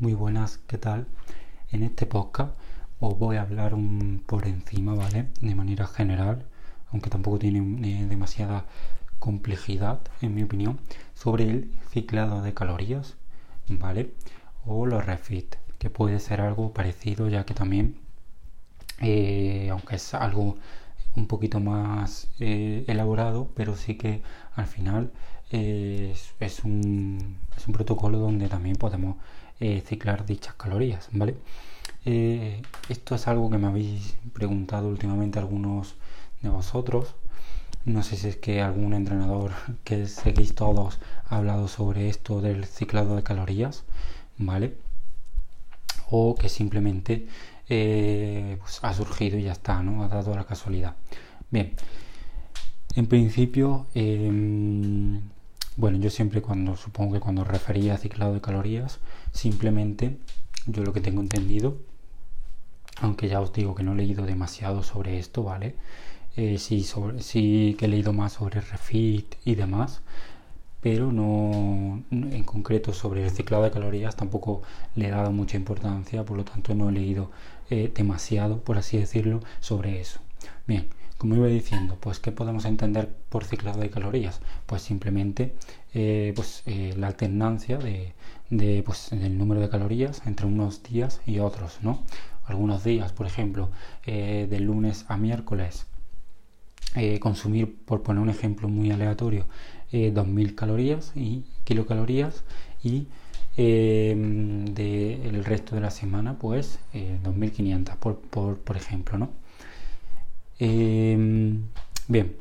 Muy buenas, ¿qué tal? En este podcast os voy a hablar un, por encima, ¿vale? De manera general, aunque tampoco tiene eh, demasiada complejidad, en mi opinión, sobre el ciclado de calorías, ¿vale? O los refit, que puede ser algo parecido, ya que también, eh, aunque es algo un poquito más eh, elaborado, pero sí que al final es, un, es un protocolo donde también podemos eh, ciclar dichas calorías, ¿vale? Eh, esto es algo que me habéis preguntado últimamente algunos de vosotros. No sé si es que algún entrenador que seguís todos ha hablado sobre esto del ciclado de calorías, ¿vale? O que simplemente eh, pues ha surgido y ya está, ¿no? Ha dado la casualidad. Bien, en principio, em, bueno, yo siempre cuando, supongo que cuando refería a ciclado de calorías, simplemente yo lo que tengo entendido, aunque ya os digo que no he leído demasiado sobre esto, ¿vale? Eh, sí, que he leído más sobre refit y demás, pero no en concreto sobre el ciclado de calorías tampoco le he dado mucha importancia, por lo tanto no he leído eh, demasiado, por así decirlo, sobre eso. Bien, como iba diciendo, pues ¿qué podemos entender por ciclado de calorías? Pues simplemente eh, pues, eh, la alternancia pues, del número de calorías entre unos días y otros, ¿no? Algunos días, por ejemplo, eh, de lunes a miércoles, consumir, por poner un ejemplo muy aleatorio, 2.000 calorías y kilocalorías y del resto de la semana, pues 2.500, por, por, por ejemplo, ¿no? Em, bien.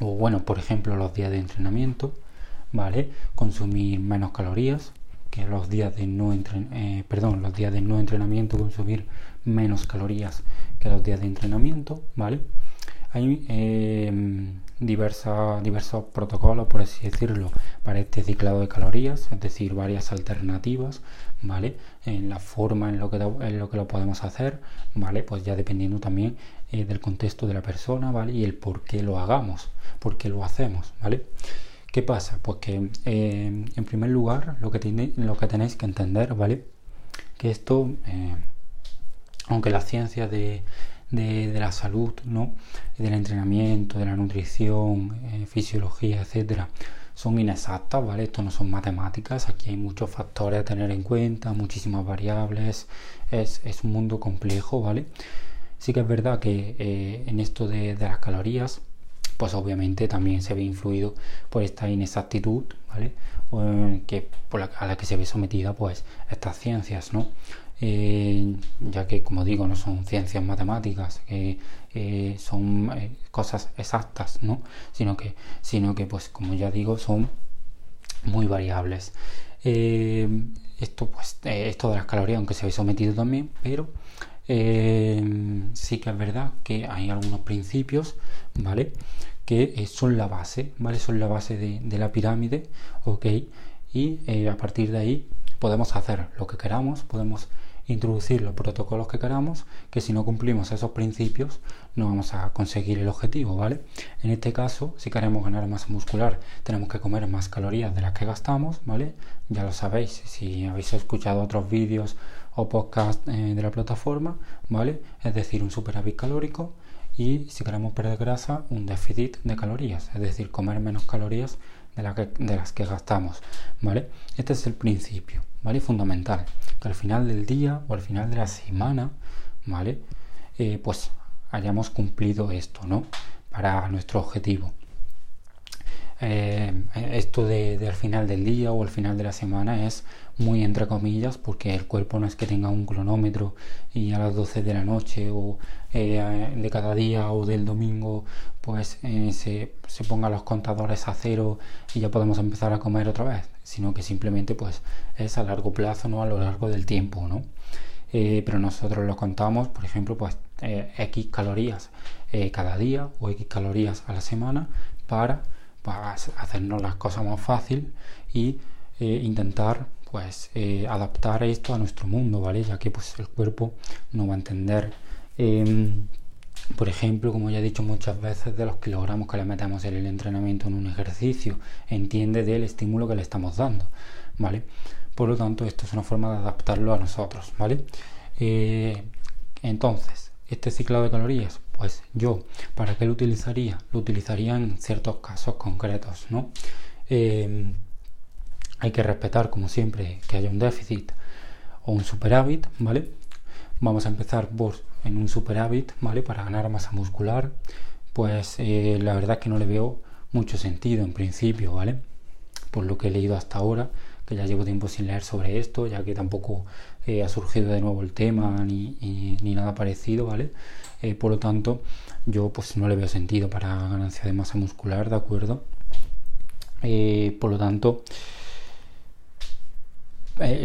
O bueno, por ejemplo, los días de entrenamiento, ¿vale? Consumir menos calorías que los días de no eh, perdón, los días de no entrenamiento, consumir menos calorías que los días de entrenamiento, ¿vale? Hay em, diversos protocolos, por así decirlo, para este ciclado de calorías, es decir, varias alternativas, ¿vale? En la forma en lo que, en lo, que lo podemos hacer, ¿vale? Pues ya dependiendo también eh, del contexto de la persona, ¿vale? Y el por qué lo hagamos, por qué lo hacemos, ¿vale? ¿Qué pasa? Pues que eh, en primer lugar lo que, tiene, lo que tenéis que entender, ¿vale? Que esto, eh, aunque la ciencia de, de, la salud, ¿no? del entrenamiento, de la nutrición, fisiología, etcétera, son inexactas, ¿vale? Esto no son matemáticas, aquí hay muchos factores a tener en cuenta, muchísimas variables, es, es un mundo complejo, ¿vale? Sí que es verdad que eh, en esto de, las calorías, pues obviamente también se ve influido por esta inexactitud, ¿vale? que por la, a la que se ve sometida pues estas ciencias, ¿no? Eh, ya que como digo no son ciencias matemáticas, eh, son cosas exactas, ¿no? Sino que, sino que pues como ya digo son muy variables. esto pues esto de las calorías, aunque se ve sometido también, pero sí que es verdad que hay algunos principios, ¿vale? Que eh, son la base, ¿vale? Son la base de, la pirámide, ¿ok? Y eh, a partir de ahí podemos hacer lo que queramos, podemos introducir los protocolos que queramos, que si no cumplimos esos principios no vamos a conseguir el objetivo, ¿vale? En este caso, si queremos ganar masa muscular, tenemos que comer más calorías de las que gastamos, ¿vale? Ya lo sabéis, si habéis escuchado otros vídeos o podcast eh, de la plataforma, ¿vale? Es decir, un superávit calórico y si queremos perder grasa, un déficit de calorías, es decir, comer menos calorías de, las que gastamos, ¿vale? Este es el principio, ¿vale? Fundamental, que al final del día o al final de la semana, ¿vale? Eh, pues hayamos cumplido esto, ¿no? Para nuestro objetivo. Eh, esto de, al final del día o al final de la semana es muy entre comillas porque el cuerpo no es que tenga un cronómetro y a las 12 de la noche o eh, de cada día o del domingo pues eh, se, se pongan los contadores a cero y ya podemos empezar a comer otra vez sino que simplemente pues es a largo plazo no a lo largo del tiempo no pero nosotros lo contamos por ejemplo pues x calorías cada día o x calorías a la semana para para hacernos las cosas más fácil y eh, intentar pues eh, adaptar esto a nuestro mundo, ¿vale? Ya que pues el cuerpo no va a entender, em, por ejemplo, como ya he dicho muchas veces, de los kilogramos que le metemos en el entrenamiento en un ejercicio, entiende del estímulo que le estamos dando, ¿vale? por lo tanto esto es una forma de adaptarlo a nosotros, ¿vale? Eh, entonces, este ciclado de calorías, pues yo, ¿para qué lo utilizaría? Lo utilizaría en ciertos casos concretos, ¿no? Eh, hay que respetar, como siempre, que haya un déficit o un superávit, ¿vale? Vamos a empezar por en un superávit, ¿vale? Para ganar masa muscular, pues eh, la verdad es que no le veo mucho sentido en principio, ¿vale? Por lo que he leído hasta ahora, que ya llevo tiempo sin leer sobre esto, ya que tampoco eh, ha surgido de nuevo el tema ni, nada parecido, ¿vale? Eh, por lo tanto, yo pues no le veo sentido para ganancia de masa muscular, ¿de acuerdo? por lo tanto,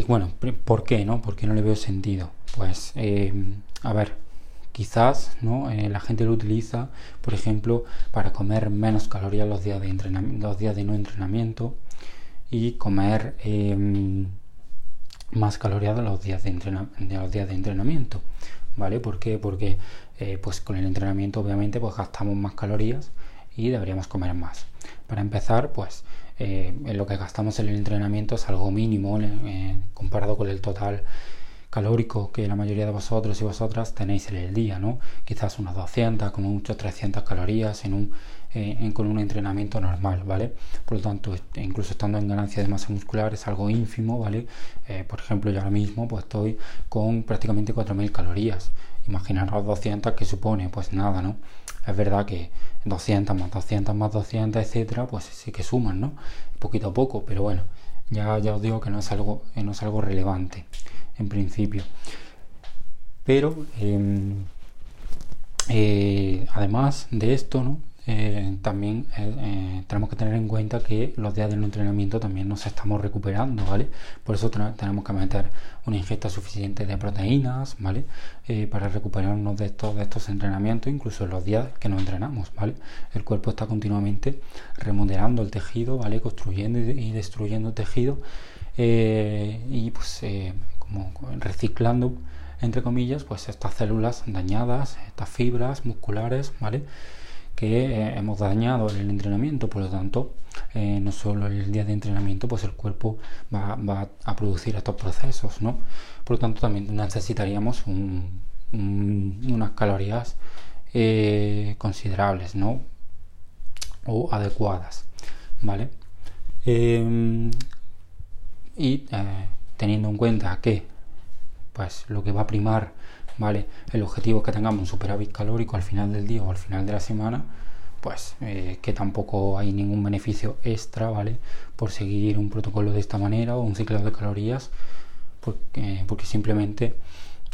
bueno, ¿por qué no? ¿Por qué no le veo sentido? Pues, a ver, quizás ¿no? Eh, la gente lo utiliza, por ejemplo, para comer menos calorías los días de, los días de no entrenamiento y comer em, más calorías de, los días de entrenamiento. ¿Vale? ¿Por qué? Porque eh, pues con el entrenamiento obviamente pues gastamos más calorías y deberíamos comer más. Para empezar, pues eh, lo que gastamos en el entrenamiento es algo mínimo comparado con el total calórico que la mayoría de vosotros y vosotras tenéis en el día, ¿no? Quizás unas 200, como mucho 300 calorías en un, eh, con un entrenamiento normal, ¿vale? Por lo tanto, incluso estando en ganancia de masa muscular es algo ínfimo, ¿vale? Eh, por ejemplo, yo ahora mismo pues estoy con prácticamente 4.000 calorías. Imaginaros 200 que supone, pues nada, ¿no? Es verdad que 200 más 200 más 200, etcétera, pues sí que suman, ¿no? Poquito a poco, pero bueno, ya, ya os digo que no es algo, no es algo relevante en principio. Pero em, eh, además de esto, ¿no? Eh, también eh, tenemos que tener en cuenta que los días del entrenamiento también nos estamos recuperando, ¿vale? Por eso tenemos que meter una ingesta suficiente de proteínas, ¿vale? para recuperarnos de estos, estos entrenamientos, incluso en los días que no entrenamos, ¿vale? El cuerpo está continuamente remodelando el tejido, ¿vale? Construyendo y destruyendo tejido y pues como reciclando entre comillas pues estas células dañadas estas fibras musculares vale que eh, hemos dañado el entrenamiento por lo tanto eh, no solo el día de entrenamiento pues el cuerpo va, a producir estos procesos no por lo tanto también necesitaríamos unas calorías eh, considerables no o adecuadas vale em, y teniendo en cuenta que pues lo que va a primar vale el objetivo es que tengamos un superávit calórico al final del día o al final de la semana pues eh, que tampoco hay ningún beneficio extra vale por seguir un protocolo de esta manera o un ciclo de calorías porque, porque simplemente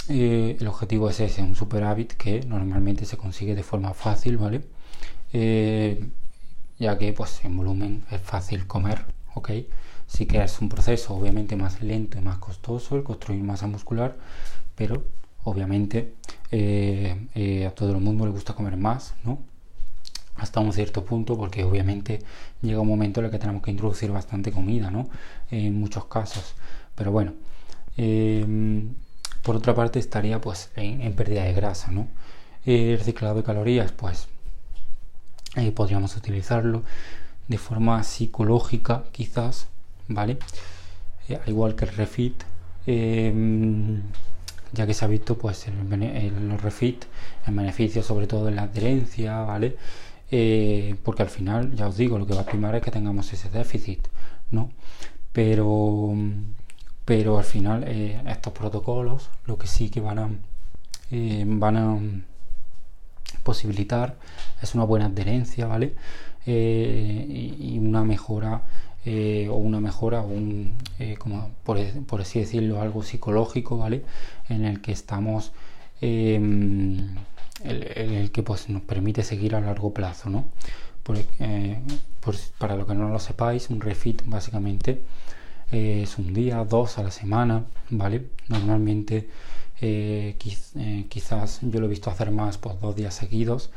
eh, el objetivo es ese un superávit que normalmente se consigue de forma fácil vale eh, ya que pues en volumen es fácil comer ok Sí que es un proceso obviamente más lento y más costoso el construir masa muscular, pero obviamente eh, eh, a todo el mundo le gusta comer más, ¿no? Hasta un cierto punto, porque obviamente llega un momento en el que tenemos que introducir bastante comida, ¿no? En muchos casos. Pero bueno, em, por otra parte estaría pues en, pérdida de grasa, ¿no? El ciclado de calorías, pues eh, podríamos utilizarlo de forma psicológica, quizás, ¿vale? Al igual que el refit, em, ya que se ha visto pues el, los refit en beneficio sobre todo en la adherencia, ¿vale? Eh, porque al final, ya os digo, lo que va a primar es que tengamos ese déficit, ¿no? Pero, pero al final eh, estos protocolos lo que sí que van a, van a posibilitar es una buena adherencia, ¿vale? y una mejora eh, o una mejora o un, eh, como por, así decirlo, algo psicológico, ¿vale? En el que estamos, em, el, que pues, nos permite seguir a largo plazo, ¿no? Eh, para lo que no lo sepáis, un refit básicamente es un día, dos a la semana, ¿vale? Normalmente quizás yo lo he visto hacer más por pues, dos días seguidos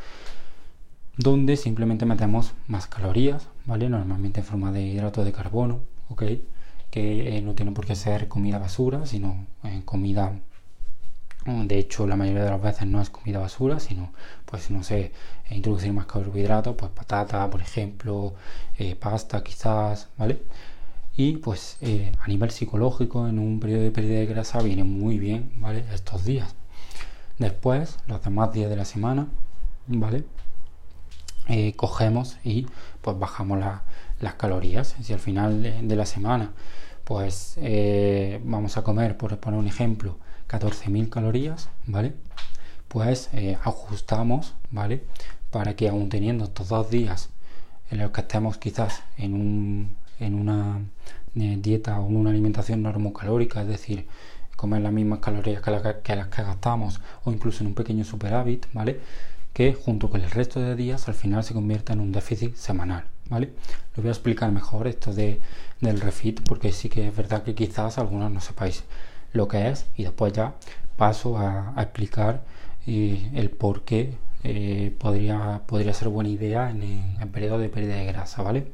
donde simplemente metemos más calorías, ¿vale? Normalmente en forma de hidrato de carbono, ¿ok? Que eh, no tiene por qué ser comida basura, sino eh, comida, de hecho la mayoría de las veces no es comida basura, sino pues no sé, introducir más carbohidratos, pues patata, por ejemplo, eh, pasta quizás, ¿vale? y pues eh, a nivel psicológico en un periodo de pérdida de grasa viene muy bien, ¿vale? Estos días. Después, los demás días de la semana, ¿vale? Eh, cogemos y pues bajamos las calorías. Si al final de, la semana pues eh, vamos a comer, por poner un ejemplo, 14.000 calorías, ¿vale? Pues eh, ajustamos, ¿vale? Para que aún teniendo estos dos días en los que estemos quizás en, un, en una dieta o en una alimentación normocalórica, es decir, comer las mismas calorías que, que las que gastamos o incluso en un pequeño superávit, ¿vale? Junto con el resto de días al final se convierta en un déficit semanal. ¿vale? Lo voy a explicar mejor esto de, del refit porque sí que es verdad que quizás algunos no sepáis lo que es y después ya paso a, explicar eh, el por qué eh, podría, podría ser buena idea en, el periodo de pérdida de grasa. ¿vale?